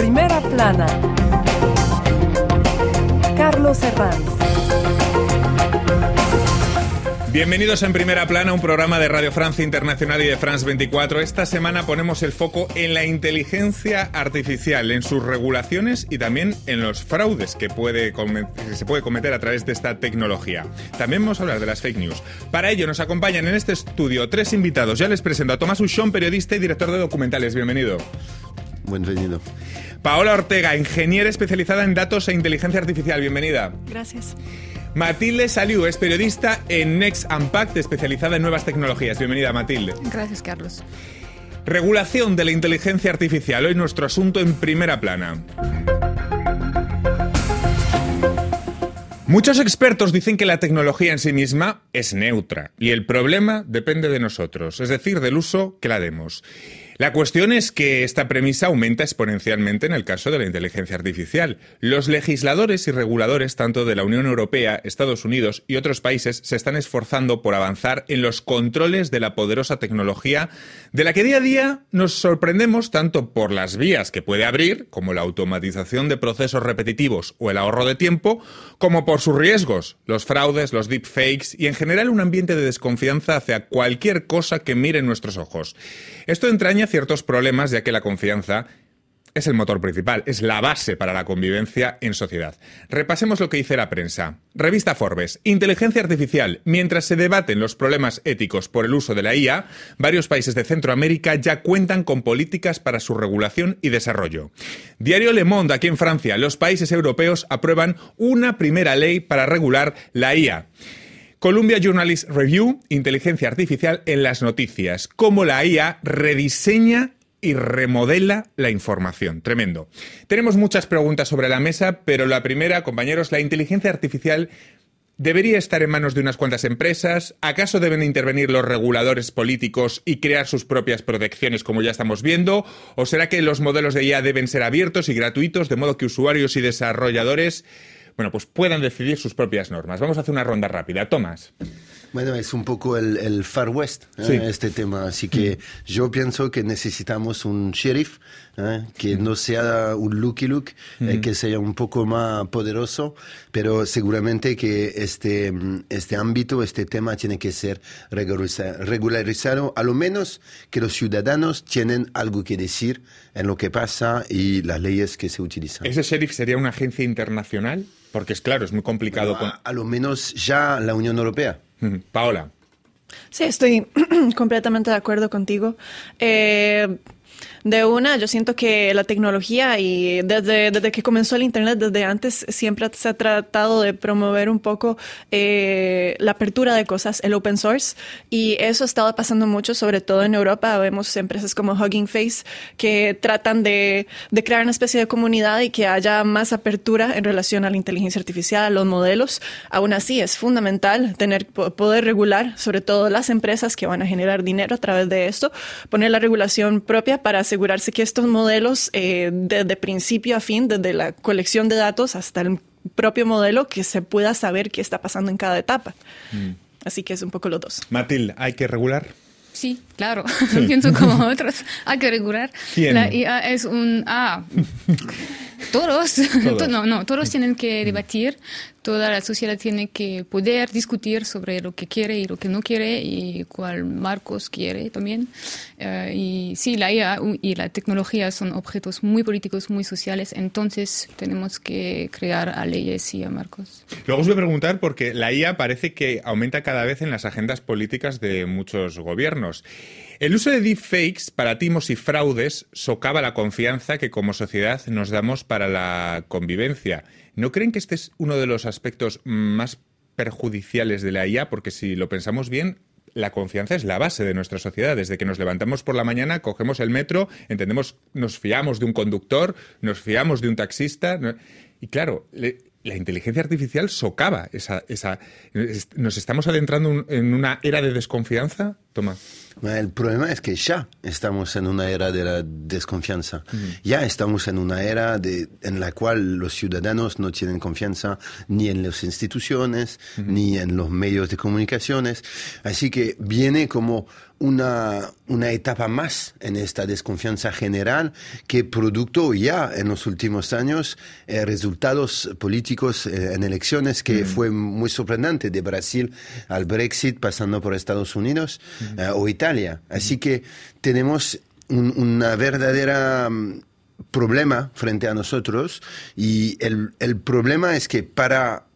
Primera plana. Carlos Herranz. Bienvenidos en Primera Plana, un programa de Radio Francia Internacional y de France 24. Esta semana ponemos el foco en la inteligencia artificial, en sus regulaciones y también en los fraudes que, puede se puede cometer a través de esta tecnología. También vamos a hablar de las fake news. Para ello nos acompañan en este estudio tres invitados. Ya les presento a Tomás Ushon, periodista y director de documentales. Bienvenido. Bienvenido. Paola Ortega, ingeniera especializada en datos e inteligencia artificial. Bienvenida. Gracias. Matilde Saliu es periodista en Next Unpacked, especializada en nuevas tecnologías. Bienvenida, Matilde. Gracias, Carlos. Regulación de la inteligencia artificial. Hoy nuestro asunto en primera plana. Muchos expertos dicen que la tecnología en sí misma es neutra y el problema depende de nosotros, es decir, del uso que la demos. La cuestión es que esta premisa aumenta exponencialmente en el caso de la inteligencia artificial. Los legisladores y reguladores, tanto de la Unión Europea, Estados Unidos y otros países, se están esforzando por avanzar en los controles de la poderosa tecnología, de la que día a día nos sorprendemos tanto por las vías que puede abrir, como la automatización de procesos repetitivos o el ahorro de tiempo, como por sus riesgos, los fraudes, los deepfakes y en general un ambiente de desconfianza hacia cualquier cosa que mire en nuestros ojos. Esto entraña ciertos problemas ya que la confianza es el motor principal, es la base para la convivencia en sociedad. Repasemos lo que dice la prensa. Revista Forbes. Inteligencia artificial. Mientras se debaten los problemas éticos por el uso de la IA, varios países de Centroamérica ya cuentan con políticas para su regulación y desarrollo. Diario Le Monde, aquí en Francia, los países europeos aprueban una primera ley para regular la IA. Columbia Journalist Review, inteligencia artificial en las noticias, cómo la IA rediseña y remodela la información. Tremendo. Tenemos muchas preguntas sobre la mesa, pero la primera, compañeros, la inteligencia artificial ¿Debería estar en manos de unas cuantas empresas? ¿Acaso deben intervenir los reguladores políticos y crear sus propias protecciones como ya estamos viendo? ¿O será que los modelos de IA deben ser abiertos y gratuitos de modo que usuarios y desarrolladores bueno, pues puedan decidir sus propias normas. Vamos a hacer una ronda rápida. Tomás. Bueno, es un poco el, Far West, ¿eh? este tema. Así que mm. yo pienso que necesitamos un sheriff ¿eh? que mm. no sea un looky look, eh, mm. que sea un poco más poderoso, pero seguramente que este, este ámbito, este tema tiene que ser regularizado, a lo menos que los ciudadanos tienen algo que decir en lo que pasa y las leyes que se utilizan. ¿Ese sheriff sería una agencia internacional? Porque es claro, es muy complicado. a, lo menos ya la Unión Europea. Paola. Sí, estoy completamente de acuerdo contigo. Eh, de una, yo siento que la tecnología y desde, desde que comenzó el Internet, desde antes, siempre se ha tratado de promover un poco eh, la apertura de cosas, el open source, y eso ha estado pasando mucho, sobre todo en Europa. Vemos empresas como Hugging Face que tratan de, de crear una especie de comunidad y que haya más apertura en relación a la inteligencia artificial, a los modelos. Aún así, es fundamental tener poder regular, sobre todo las empresas que van a generar dinero a través de esto, poner la regulación propia para asegurarse que estos modelos, eh, desde principio a fin, desde la colección de datos hasta el propio modelo, que se pueda saber qué está pasando en cada etapa. Mm. Así que es un poco los dos. Matilde, ¿hay que regular? Sí, claro. Pienso como otros. Hay que regular. La IA es un... Ah, todos. no, no, todos tienen que debatir toda la sociedad tiene que poder discutir sobre lo que quiere y lo que no quiere y cuál marcos quiere también. Eh, y sí, la IA y la tecnología son objetos muy políticos, muy sociales, entonces tenemos que crear a leyes y a marcos. Luego os voy a preguntar porque la IA parece que aumenta cada vez en las agendas políticas de muchos gobiernos. El uso de deepfakes para timos y fraudes socava la confianza que como sociedad nos damos para la convivencia. ¿No creen que este es uno de los aspectos más perjudiciales de la IA? Porque si lo pensamos bien, la confianza es la base de nuestra sociedad. Desde que nos levantamos por la mañana, cogemos el metro, entendemos, nos fiamos de un conductor, nos fiamos de un taxista. Y claro, la inteligencia artificial socava esa, esa. ¿Nos estamos adentrando en una era de desconfianza? El problema es que ya estamos en una era de la desconfianza. Ya estamos en una era de, en la cual los ciudadanos no tienen confianza ni en las instituciones, ni en los medios de comunicaciones. Así que viene como una, una etapa más en esta desconfianza general que producto ya en los últimos años eh, resultados políticos eh, en elecciones que fue muy sorprendente de Brasil al Brexit pasando por Estados Unidos eh, o Italia. Así que tenemos un, una verdadera mm, problema frente a nosotros y el, el problema es que para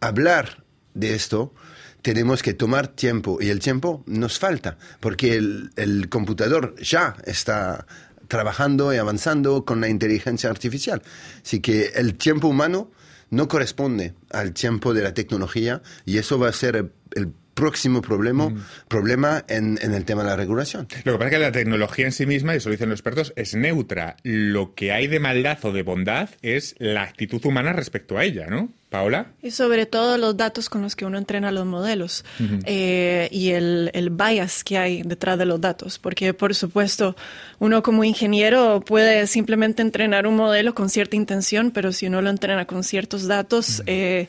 hablar de esto tenemos que tomar tiempo y el tiempo nos falta porque el, el computador ya está trabajando y avanzando con la inteligencia artificial. Así que el tiempo humano no corresponde al tiempo de la tecnología y eso va a ser el, el próximo problema, mm. problema en, en, el tema de la regulación. Lo que pasa es que la tecnología en sí misma, y eso lo dicen los expertos, es neutra. Lo que hay de maldad o de bondad es la actitud humana respecto a ella, ¿no? Paola. Y sobre todo los datos con los que uno entrena los modelos uh -huh. eh, y el, el, bias que hay detrás de los datos. Porque, por supuesto, uno como ingeniero puede simplemente entrenar un modelo con cierta intención, pero si uno lo entrena con ciertos datos, uh -huh. eh,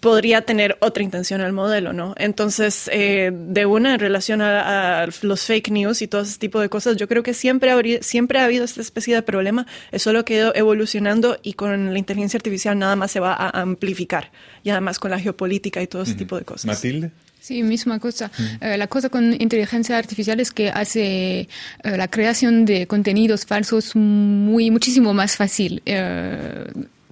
podría tener otra intención el modelo, ¿no? Entonces, eh, de una en relación a, a, los fake news y todo ese tipo de cosas, yo creo que siempre, habría, siempre ha habido esta especie de problema, es solo que ha ido evolucionando y con la inteligencia artificial nada más se va a amplificar, y además con la geopolítica y todo ese tipo de cosas. Matilde. Sí, misma cosa. Mm. Eh, la cosa con inteligencia artificial es que hace eh, la creación de contenidos falsos muy muchísimo más fácil. Eh,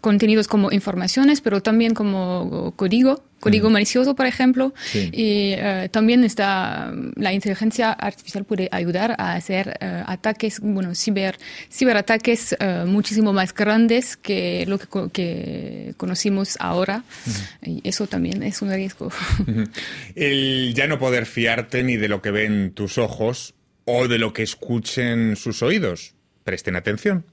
contenidos como informaciones, pero también como código, código mm. malicioso, por ejemplo. Sí. Y uh, también está la inteligencia artificial puede ayudar a hacer uh, ataques, bueno, ciber, ciberataques uh, muchísimo más grandes que lo que, que conocimos ahora. Mm. Y eso también es un riesgo. El ya no poder fiarte ni de lo que ven tus ojos o de lo que escuchen sus oídos. Presten atención.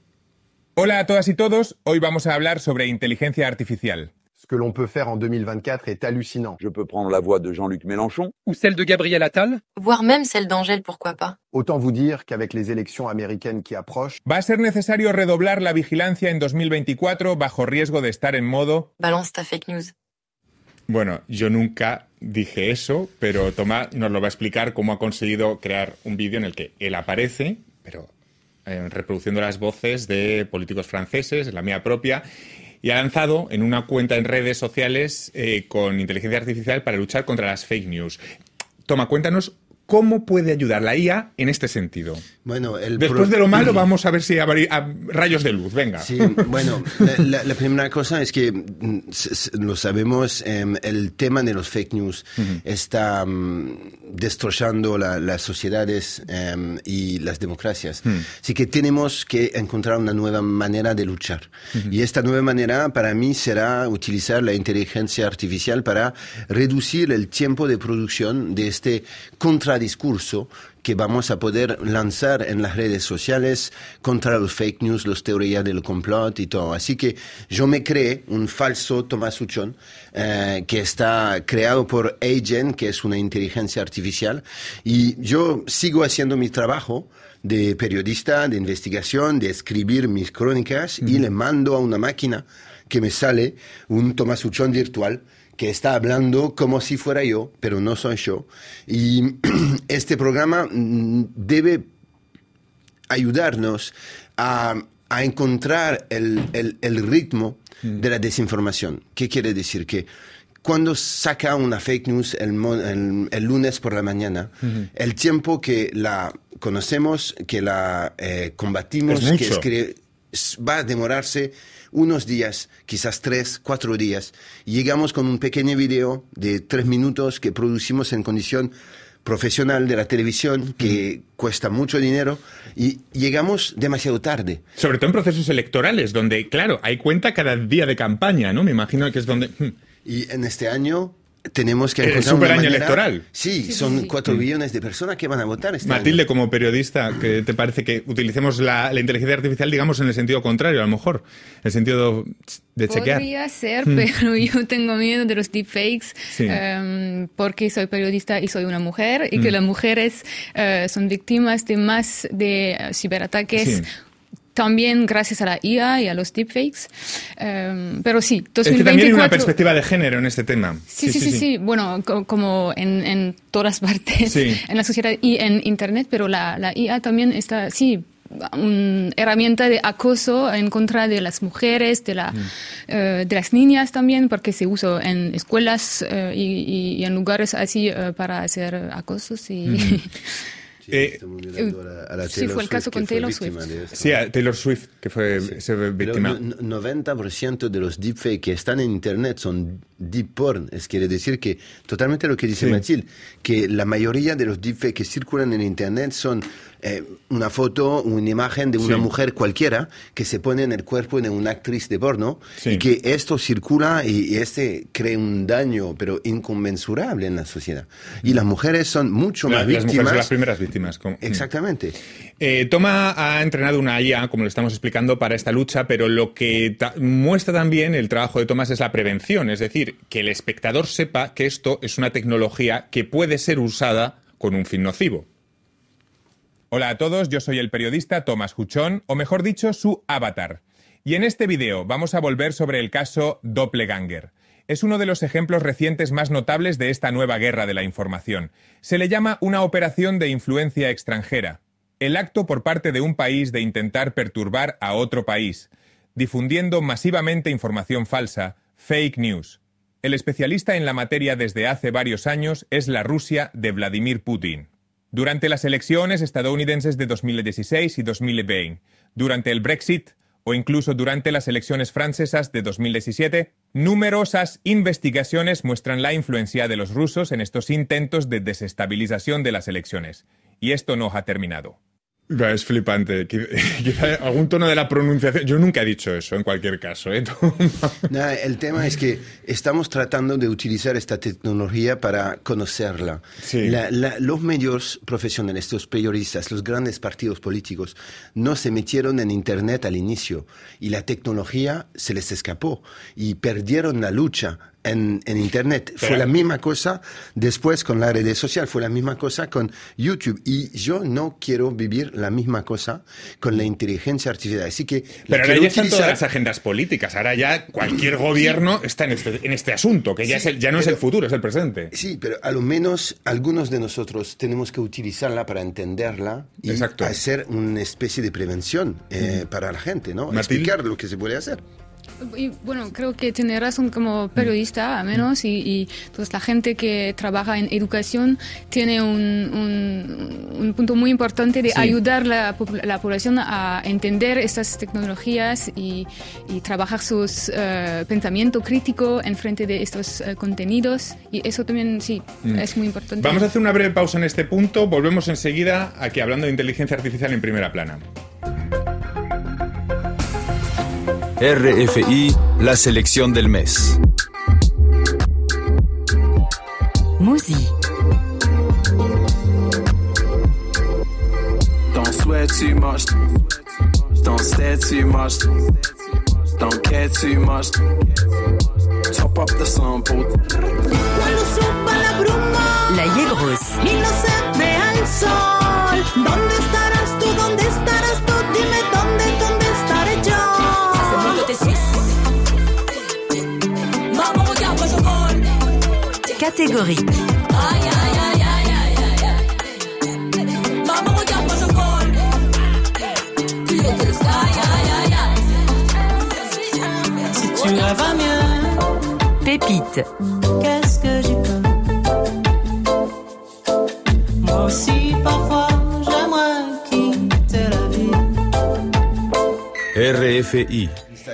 Hola a todas y todos, hoy vamos a hablar sobre inteligencia artificial. Ce que l'on peut faire en 2024 est hallucinant. Je peux prendre la voix de Jean-Luc Mélenchon. Ou celle de Gabriel Attal. Voire même celle d'Angèle, pourquoi pas. Autant vous dire qu'avec les élections américaines qui approchent... Va a ser necesario redoblar la vigilancia en 2024 bajo riesgo de estar en modo... Balance ta fake news. Bueno, yo nunca dije eso, pero Tomás nos lo va a explicar cómo ha conseguido crear un vídeo en el que él aparece, pero eh, reproduciendo las voces de políticos franceses, la mía propia, y ha lanzado en una cuenta en redes sociales eh, con inteligencia artificial para luchar contra las fake news. Toma, cuéntanos ¿Cómo puede ayudar la IA en este sentido? Bueno, el Después de lo malo, vamos a ver si hay rayos de luz. Venga. Sí, bueno, la, la, primera cosa es que mm, lo sabemos, eh, el tema de los fake news uh -huh. está um, destrozando la, las sociedades um, y las democracias. Uh -huh. Así que tenemos que encontrar una nueva manera de luchar. Uh -huh. Y esta nueva manera para mí será utilizar la inteligencia artificial para reducir el tiempo de producción de este contra discurso que vamos a poder lanzar en las redes sociales contra los fake news, las teorías del complot y todo. Así que yo me creé un falso Tomás Uchón eh, que está creado por Agen, que es una inteligencia artificial, y yo sigo haciendo mi trabajo de periodista, de investigación, de escribir mis crónicas mm y le mando a una máquina que me sale un Tomás Uchón virtual que está hablando como si fuera yo, pero no soy yo. Y este programa mm, debe ayudarnos a, a encontrar el, el, el ritmo mm. de la desinformación. ¿Qué quiere decir? Que cuando saca una fake news el, el, el lunes por la mañana, uh -huh. el tiempo que la conocemos, que la eh, combatimos, que escribe, va a demorarse unos días, quizás tres, cuatro días. Llegamos con un pequeño video de tres minutos que producimos en condición profesional de la televisión que mm. cuesta mucho dinero y llegamos demasiado tarde. Sobre todo en procesos electorales, donde, claro, hay cuenta cada día de campaña, ¿no? Me imagino que es donde... Y en este año tenemos que el encontrar super una año manera- electoral. Sí, son cuatro billones de personas que van a votar este Matilde, año. como periodista, ¿qué te parece que utilicemos la, la inteligencia artificial, digamos, en el sentido contrario, a lo mejor? En el sentido de chequear. Podría ser, pero yo tengo miedo de los deepfakes Sí. em, porque soy periodista y soy una mujer y que las mujeres eh, son víctimas de más de ciberataques. También gracias a la IA y a los deepfakes. Em, pero sí, Es que también hay 2024. una perspectiva de género en este tema. Sí, sí, sí, sí, Bueno, co- como en, en todas partes Sí. en la sociedad y en Internet, pero la, la IA también está, sí, una herramienta de acoso en contra de las mujeres, de, la, Mm. eh, de las niñas también, porque se usa en escuelas eh, y, y- en lugares así eh, para hacer acosos. Y, Sí, Eh, estamos mirando a la- a la sí, Taylor fue el caso Swift, que con Taylor Swift. Sí, a Taylor Swift, que fue Pero víctima. no- 90% de los deepfakes que están en internet son deep porn. Es quiere decir que totalmente lo que dice Sí. Mathilde, que la mayoría de los deepfakes que circulan en internet son eh, una foto, una imagen de una Sí. mujer cualquiera que se pone en el cuerpo de una actriz de porno Sí. y que esto circula y, y este crea un daño pero inconmensurable en la sociedad. Y las mujeres son mucho La- más las mujeres víctimas. son las primeras víctimas. como- Exactamente. Eh, Toma ha entrenado una IA, como lo estamos explicando, para esta lucha, pero lo que ta- muestra también el trabajo de Tomás es la prevención, es decir, que el espectador sepa que esto es una tecnología que puede ser usada con un fin nocivo. Hola a todos, yo soy el periodista Tomás Huchón, o mejor dicho, su avatar. Y en este video vamos a volver sobre el caso Doppelganger. Es uno de los ejemplos recientes más notables de esta nueva guerra de la información. Se le llama una operación de influencia extranjera. El acto por parte de un país de intentar perturbar a otro país, difundiendo masivamente información falsa, fake news. El especialista en la materia desde hace varios años es la Rusia de Vladimir Putin. Durante las elecciones estadounidenses de 2016 y 2020, durante el Brexit o incluso durante las elecciones francesas de 2017, numerosas investigaciones muestran la influencia de los rusos en estos intentos de desestabilización de las elecciones. Y esto no ha terminado. Es flipante. Quizá algún tono de la pronunciación. Yo nunca he dicho eso, en cualquier caso. ¿eh? El tema es que estamos tratando de utilizar esta tecnología para conocerla. Sí. La- la- los medios profesionales, los periodistas, los grandes partidos políticos no se metieron en Internet al inicio y la tecnología se les escapó y perdieron la lucha. En, en Internet fue la misma cosa después con la red social, fue la misma cosa con YouTube. Y yo no quiero vivir la misma cosa con la inteligencia artificial. Así que Pero ahora ya están todas las agendas políticas. Ahora ya cualquier gobierno está en este, en este asunto, que ya, Sí, es el- ya no es pero- el futuro, es el presente. Sí, pero a lo menos algunos de nosotros tenemos que utilizarla para entenderla y Exacto. hacer una especie de prevención eh, para la gente, ¿no? Matilde. Explicar lo que se puede hacer. Y bueno, creo que tiene razón como periodista, al menos, y, y pues, la gente que trabaja en educación tiene un, un- un punto muy importante de Sí. ayudar a la, la población a entender estas tecnologías y, y trabajar su pensamiento crítico en frente de estos eh, contenidos. Y eso también, sí, es muy importante. Vamos a hacer una breve pausa en este punto. Volvemos enseguida aquí hablando de inteligencia artificial en primera plana. RFI, la selección del mes. Musi. Don't sweat too much. Don't stare too much. Don't care too much. Top up the sample. Cuando suba la bruma La Yegros. y no se vea el sol, ¿dónde estarás tú? ¿Dónde estarás tú? Dime dónde, dónde Catégorie. Si tu rêves mieux, Pépite. qu'est-ce que j'y peux? Moi aussi, parfois, j'aimerais quitter la vie. RFI.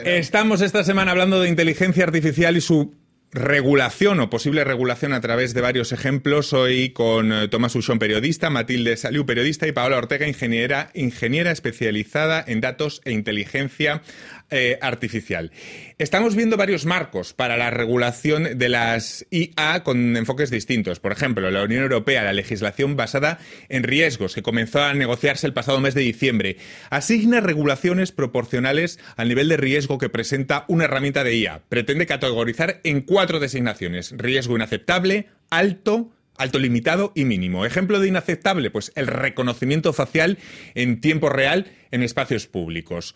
Estamos esta semana hablando de inteligencia artificial y su regulación o posible regulación a través de varios ejemplos. Hoy con eh, Tomás Ushon, periodista, Matilde Saliu, periodista, y Paola Ortega, ingeniera, ingeniera especializada en datos e inteligencia eh, artificial. Estamos viendo varios marcos para la regulación de las IA con enfoques distintos. Por ejemplo, la Unión Europea, la legislación basada en riesgos, que comenzó a negociarse el pasado mes de diciembre, asigna regulaciones proporcionales al nivel de riesgo que presenta una herramienta de IA. Pretende categorizar en cuatro designaciones. Riesgo inaceptable, alto, alto limitado y mínimo. Ejemplo de inaceptable, pues el reconocimiento facial en tiempo real en espacios públicos.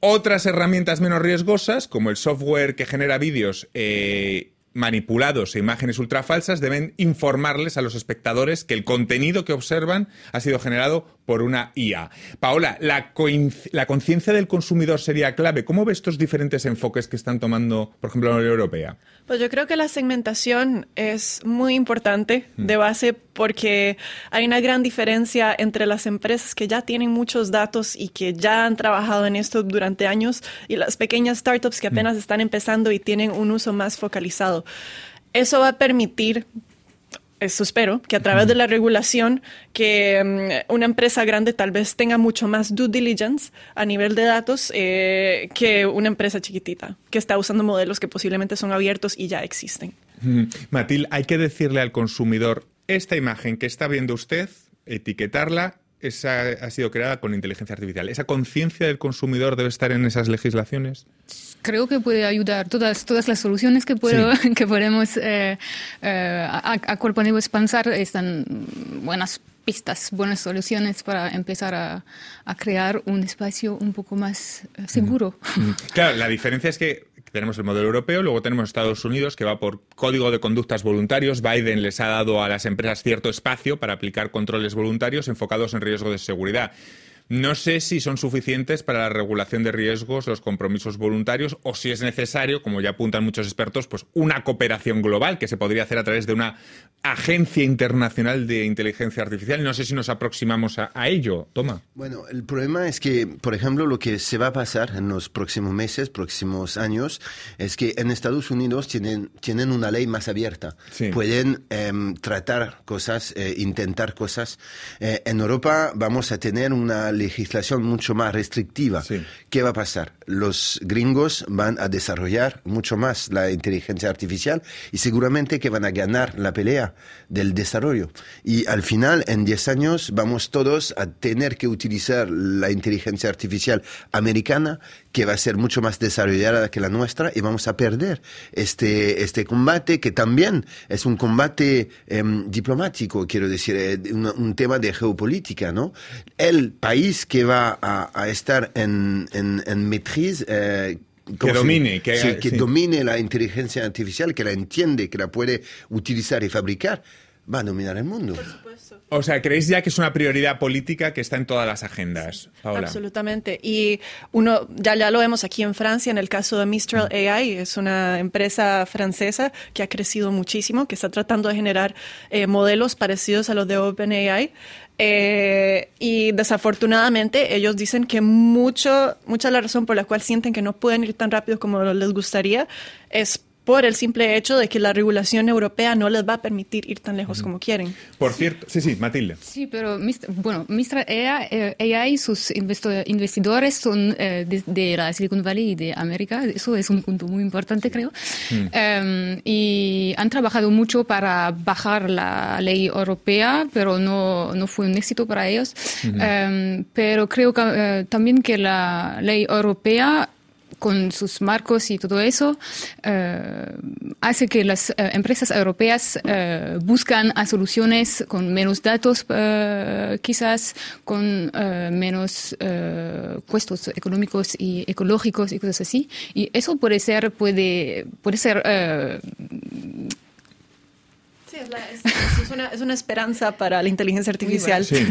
Otras herramientas menos riesgosas, como el software que genera vídeos eh, manipulados e imágenes ultrafalsas, deben informarles a los espectadores que el contenido que observan ha sido generado por una IA. Paola, la, la conciencia del consumidor sería clave. ¿Cómo ves estos diferentes enfoques que están tomando, por ejemplo, la Unión Europea? Pues yo creo que la segmentación es muy importante mm. de base porque hay una gran diferencia entre las empresas que ya tienen muchos datos y que ya han trabajado en esto durante años y las pequeñas startups que mm. apenas están empezando y tienen un uso más focalizado. Eso va a permitir eso espero, que a través de la regulación, que mm, una empresa grande tal vez tenga mucho más due diligence a nivel de datos eh, que una empresa chiquitita, que está usando modelos que posiblemente son abiertos y ya existen. Matil, hay que decirle al consumidor, esta imagen que está viendo usted, etiquetarla esa ha sido creada con inteligencia artificial. ¿Esa conciencia del consumidor debe estar en esas legislaciones? Creo que puede ayudar todas, todas las soluciones que, puedo, que podemos, eh, eh, a, a cual podemos pensar están buenas pistas, buenas soluciones para empezar a, a crear un espacio un poco más eh, seguro. Claro, la diferencia es que tenemos el modelo europeo, luego tenemos Estados Unidos, que va por código de conductas voluntarios. Biden les ha dado a las empresas cierto espacio para aplicar controles voluntarios enfocados en riesgo de seguridad. No sé si son suficientes para la regulación de riesgos, los compromisos voluntarios, o si es necesario, como ya apuntan muchos expertos, pues una cooperación global que se podría hacer a través de una agencia internacional de inteligencia artificial. No sé si nos aproximamos a, ello. Toma. Bueno, el problema es que, por ejemplo, lo que se va a pasar en los próximos meses, próximos años, es que en Estados Unidos tienen, tienen una ley más abierta. Pueden em, tratar cosas, eh, intentar cosas. Eh, en Europa vamos a tener una legislación mucho más restrictiva. ¿Qué va a pasar? Los gringos van a desarrollar mucho más la inteligencia artificial y seguramente que van a ganar la pelea del desarrollo. Y al final, en 10 años, vamos todos a tener que utilizar la inteligencia artificial americana que va a ser mucho más desarrollada que la nuestra y vamos a perder este, este combate que también es un combate em, diplomático, quiero decir, eh, un, tema de geopolítica, ¿no? El país que va a, estar en, en, en matriz, eh, que domine, que, que domine la inteligencia artificial, que la entiende, que la puede utilizar y fabricar, va a dominar el mundo. O sea, ¿creéis ya que es una prioridad política que está en todas las agendas, Absolutamente. Y uno, ya, ya lo vemos aquí en Francia, en el caso de Mistral mm. AI, es una empresa francesa que ha crecido muchísimo, que está tratando de generar eh, modelos parecidos a los de OpenAI. Eh, y desafortunadamente ellos dicen que mucho, mucha la razón por la cual sienten que no pueden ir tan rápido como les gustaría es por el simple hecho de que la regulación europea no les va a permitir ir tan lejos como quieren. Por cierto, sí, sí, Matilde. Sí, pero bueno, Mistral AI, y sus investidores son eh, de, la Silicon Valley y de América, eso es un punto muy importante, creo, mm. em, y han trabajado mucho para bajar la ley europea, pero no, no fue un éxito para ellos. Em, pero creo que, eh, también que la ley europea con sus marcos y todo eso, eh, hace que las eh, empresas europeas eh, buscan soluciones con menos datos, quizás con menos costos económicos y ecológicos y cosas así. Y eso puede ser, puede, puede ser es, una, esperanza para la inteligencia artificial. Sí,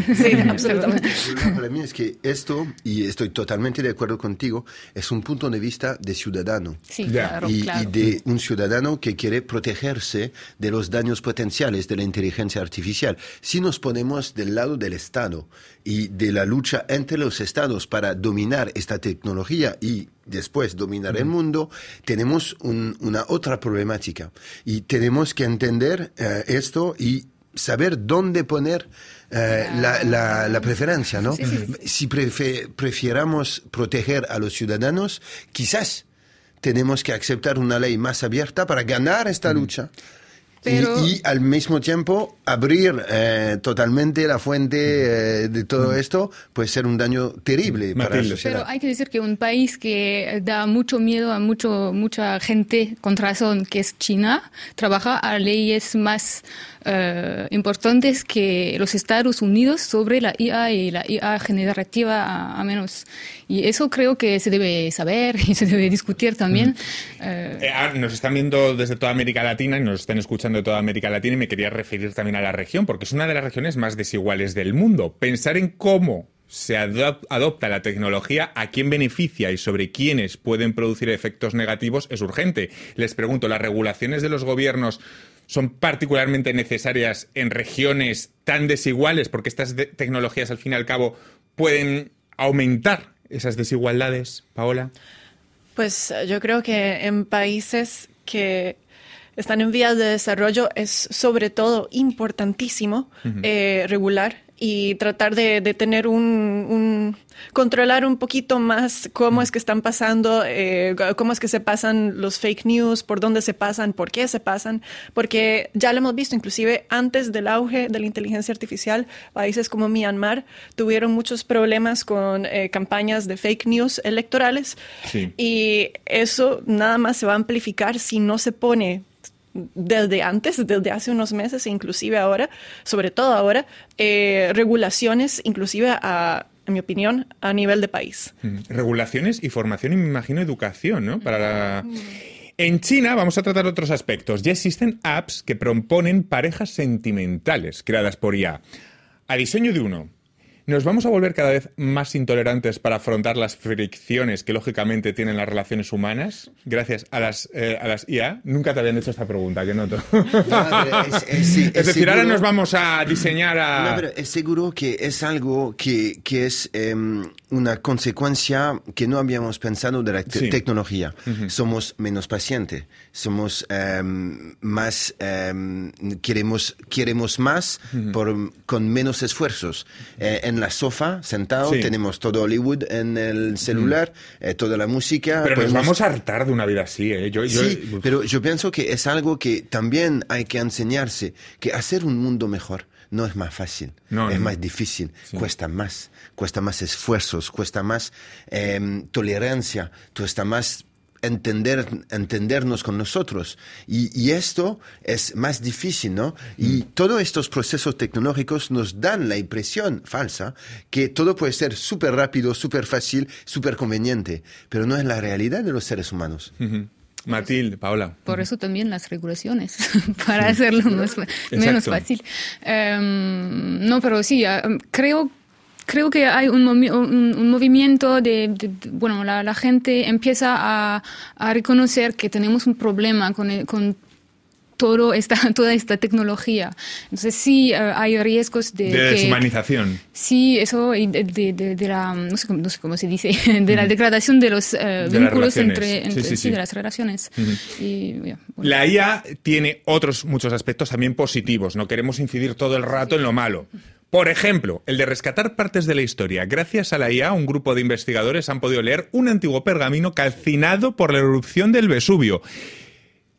absolutamente. Para mí es que esto, y estoy totalmente de acuerdo contigo, es un punto de vista de ciudadano. Sí, claro, y, de un ciudadano que quiere protegerse de los daños potenciales de la inteligencia artificial. Si nos ponemos del lado del Estado y de la lucha entre los Estados para dominar esta tecnología y después dominar el mundo, tenemos una otra problemática. Y tenemos que entender eh, esto y saber dónde poner eh, la, la, preferencia, ¿no? Si prefiéramos proteger a los ciudadanos, quizás tenemos que aceptar una ley más abierta para ganar esta lucha. Y, al mismo tiempo abrir eh, totalmente la fuente eh, de todo esto puede ser un daño terrible para la sociedad. Pero hay que decir que un país que da mucho miedo a mucho, mucha gente con razón, que es China, trabaja a leyes más eh, importantes que los Estados Unidos sobre la IA y la IA generativa a, menos. Y eso creo que se debe saber y se debe discutir también. Eh, ah, nos están viendo desde toda América Latina y nos están escuchando de toda América Latina y me quería referir también a la región porque es una de las regiones más desiguales del mundo. Pensar en cómo se adopta la tecnología, a quién beneficia y sobre quiénes pueden producir efectos negativos es urgente. Les pregunto, ¿las regulaciones de los gobiernos son particularmente necesarias en regiones tan desiguales, porque estas tecnologías, al fin y al cabo, pueden aumentar esas desigualdades, Paola? Pues yo creo que en países que están en vías de desarrollo es sobre todo importantísimo eh, regular y tratar de, tener un, controlar un poquito más cómo es que están pasando, eh, cómo es que se pasan los fake news, por dónde se pasan, por qué se pasan, porque ya lo hemos visto, inclusive antes del auge de la inteligencia artificial, países como Myanmar tuvieron muchos problemas con eh, campañas de fake news electorales y eso nada más se va a amplificar si no se pone desde antes, desde hace unos meses, e inclusive ahora, sobre todo ahora, eh, regulaciones, inclusive a, en mi opinión, a nivel de país. Mm, regulaciones y formación y me imagino educación, ¿no? Para En China vamos a tratar otros aspectos. Ya existen apps que proponen parejas sentimentales creadas por IA. A diseño de uno, ¿Nos vamos a volver cada vez más intolerantes para afrontar las fricciones que lógicamente tienen las relaciones humanas gracias a las, eh, a las IA? Nunca te habían hecho esta pregunta, que noto. es, decir, ahora nos vamos a diseñar a... No, pero es seguro que es algo que, que es em, una consecuencia que no habíamos pensado de la tecnología. Somos menos pacientes, somos em, más, em, queremos, queremos más por, con menos esfuerzos. Eh, en la sofá, sentado, tenemos todo Hollywood en el celular, eh, toda la música. Pero nos vamos a hartar de una vida así, ¿eh? sí, pero yo pienso que es algo que también hay que enseñarse, que hacer un mundo mejor no es más fácil, es más difícil, cuesta más, cuesta más esfuerzos, cuesta más em, tolerancia, cuesta más entender, entendernos con nosotros. Y, esto es más difícil, ¿no? Y mm. todos estos procesos tecnológicos nos dan la impresión falsa que todo puede ser súper rápido, súper fácil, súper conveniente, pero no es la realidad de los seres humanos. Matilde, Paola. Por eso también las regulaciones, para hacerlo menos fácil. Em, no, pero sí, creo que creo que hay un, un, movimiento de, bueno, la, gente empieza a, a, reconocer que tenemos un problema con, con todo esta, toda esta tecnología. Entonces sí eh, hay riesgos de... De deshumanización. Sí, eso, de, de, la, no sé, no sé, cómo se dice, de la degradación de los eh, vínculos entre, sí, de las relaciones. La IA tiene otros muchos aspectos también positivos. No queremos incidir todo el rato en lo malo. Por ejemplo, el de rescatar partes de la historia. Gracias a la IA, un grupo de investigadores han podido leer un antiguo pergamino calcinado por la erupción del Vesubio.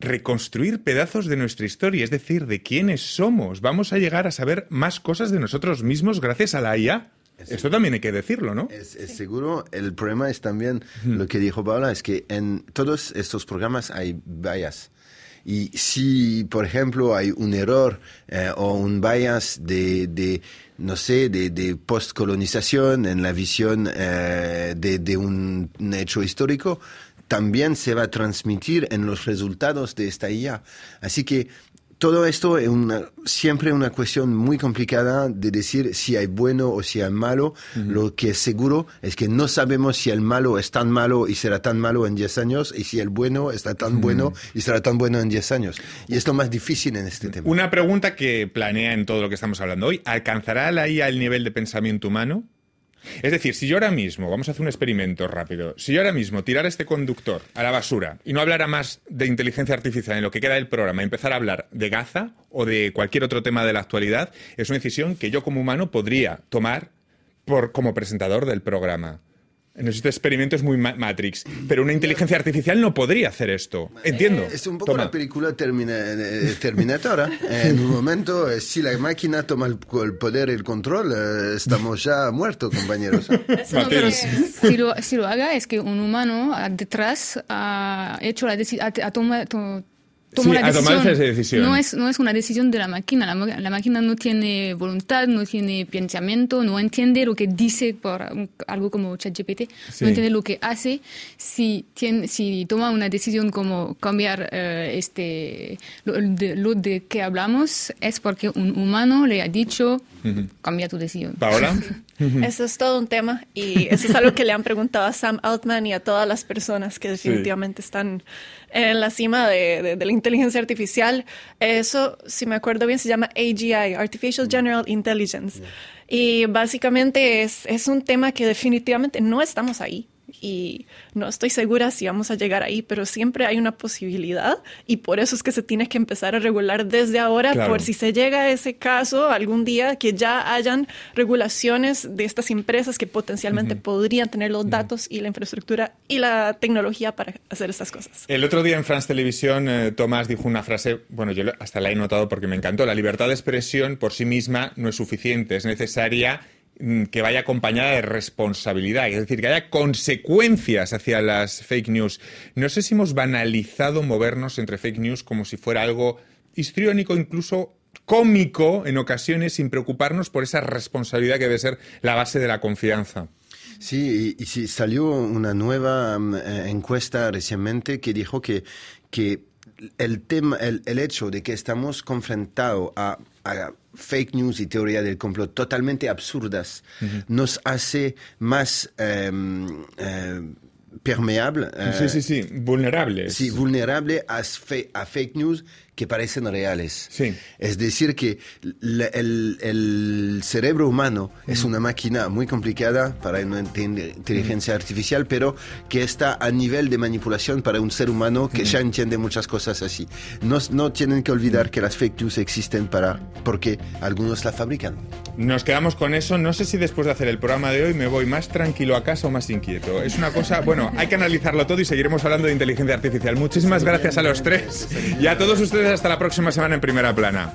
Reconstruir pedazos de nuestra historia, es decir, de quiénes somos. Vamos a llegar a saber más cosas de nosotros mismos gracias a la IA. Esto también hay que decirlo, ¿no? Es, seguro. El problema es también lo que dijo Paula, es que en todos estos programas hay bias. Y si, por ejemplo, hay un error eh, o un bias de, de no sé, de, de postcolonización en la visión eh, de, de un, hecho histórico, también se va a transmitir en los resultados de esta IA. Así que todo esto es una, siempre una cuestión muy complicada de decir si hay bueno o si hay malo. Lo que es seguro es que no sabemos si el malo es tan malo y será tan malo en 10 años y si el bueno está tan bueno y será tan bueno en 10 años. Y es lo más difícil en este tema. Una pregunta que planea en todo lo que estamos hablando hoy. ¿Alcanzará la IA el nivel de pensamiento humano? Es decir, si yo ahora mismo, vamos a hacer un experimento rápido, si yo ahora mismo tirara este conductor a la basura y no hablara más de inteligencia artificial en lo que queda del programa empezar a hablar de Gaza o de cualquier otro tema de la actualidad, es una decisión que yo como humano podría tomar por, como presentador del programa. En este experimento es muy Matrix, pero una inteligencia artificial no podría hacer esto. Entiendo. Eh, es un poco la película eh, Terminator. ¿eh? en un momento, si la máquina toma el, poder y el control, estamos ya muertos, compañeros. si, lo, si lo haga, es que un humano detrás ha hecho la decisión, ha, tomado sí, a tomar esa decisión. No es, no es una decisión de la máquina. La, la, máquina no tiene voluntad, no tiene pensamiento, no entiende lo que dice por algo como ChatGPT, no entiende lo que hace. Si, tiene, si toma una decisión como cambiar eh, este, lo de, lo de, que hablamos, es porque un humano le ha dicho, cambia tu decisión. ¿Paola? Eso es todo un tema y eso es algo que le han preguntado a Sam Altman y a todas las personas que definitivamente están en la cima de, la inteligencia artificial. Eso, si me acuerdo bien, se llama AGI, Artificial General Intelligence. Y básicamente es, es un tema que definitivamente no estamos ahí y no estoy segura si vamos a llegar ahí, pero siempre hay una posibilidad y por eso es que se tiene que empezar a regular desde ahora por si se llega a ese caso algún día que ya hayan regulaciones de estas empresas que potencialmente podrían tener los datos y la infraestructura y la tecnología para hacer estas cosas. El otro día en France Televisión eh, Tomás dijo una frase, bueno, yo hasta la he notado porque me encantó, la libertad de expresión por sí misma no es suficiente, es necesaria que vaya acompañada de responsabilidad, es decir, que haya consecuencias hacia las fake news. No sé si hemos banalizado movernos entre fake news como si fuera algo histriónico, incluso cómico en ocasiones, sin preocuparnos por esa responsabilidad que debe ser la base de la confianza. Sí, y, sí, salió una nueva mm, eh, encuesta recientemente que dijo que, que el, tema, el, el hecho de que estamos confrontados a fake news y teoría del complot totalmente absurdas nos hace más em, em, permeable. sí, sí, sí, vulnerable. Sí, vulnerable a, a fake news que parecen reales. Sí. Es decir, que el, el, cerebro humano es una máquina muy complicada para una inteligencia artificial, pero que está a nivel de manipulación para un ser humano que ya entiende muchas cosas así. No, no tienen que olvidar que las fake news existen para, porque algunos la fabrican. Nos quedamos con eso. No sé si después de hacer el programa de hoy me voy más tranquilo a casa o más inquieto. Es una cosa, bueno, hay que analizarlo todo y seguiremos hablando de inteligencia artificial. Muchísimas gracias a los tres y a todos ustedes hasta la próxima semana en Primera Plana.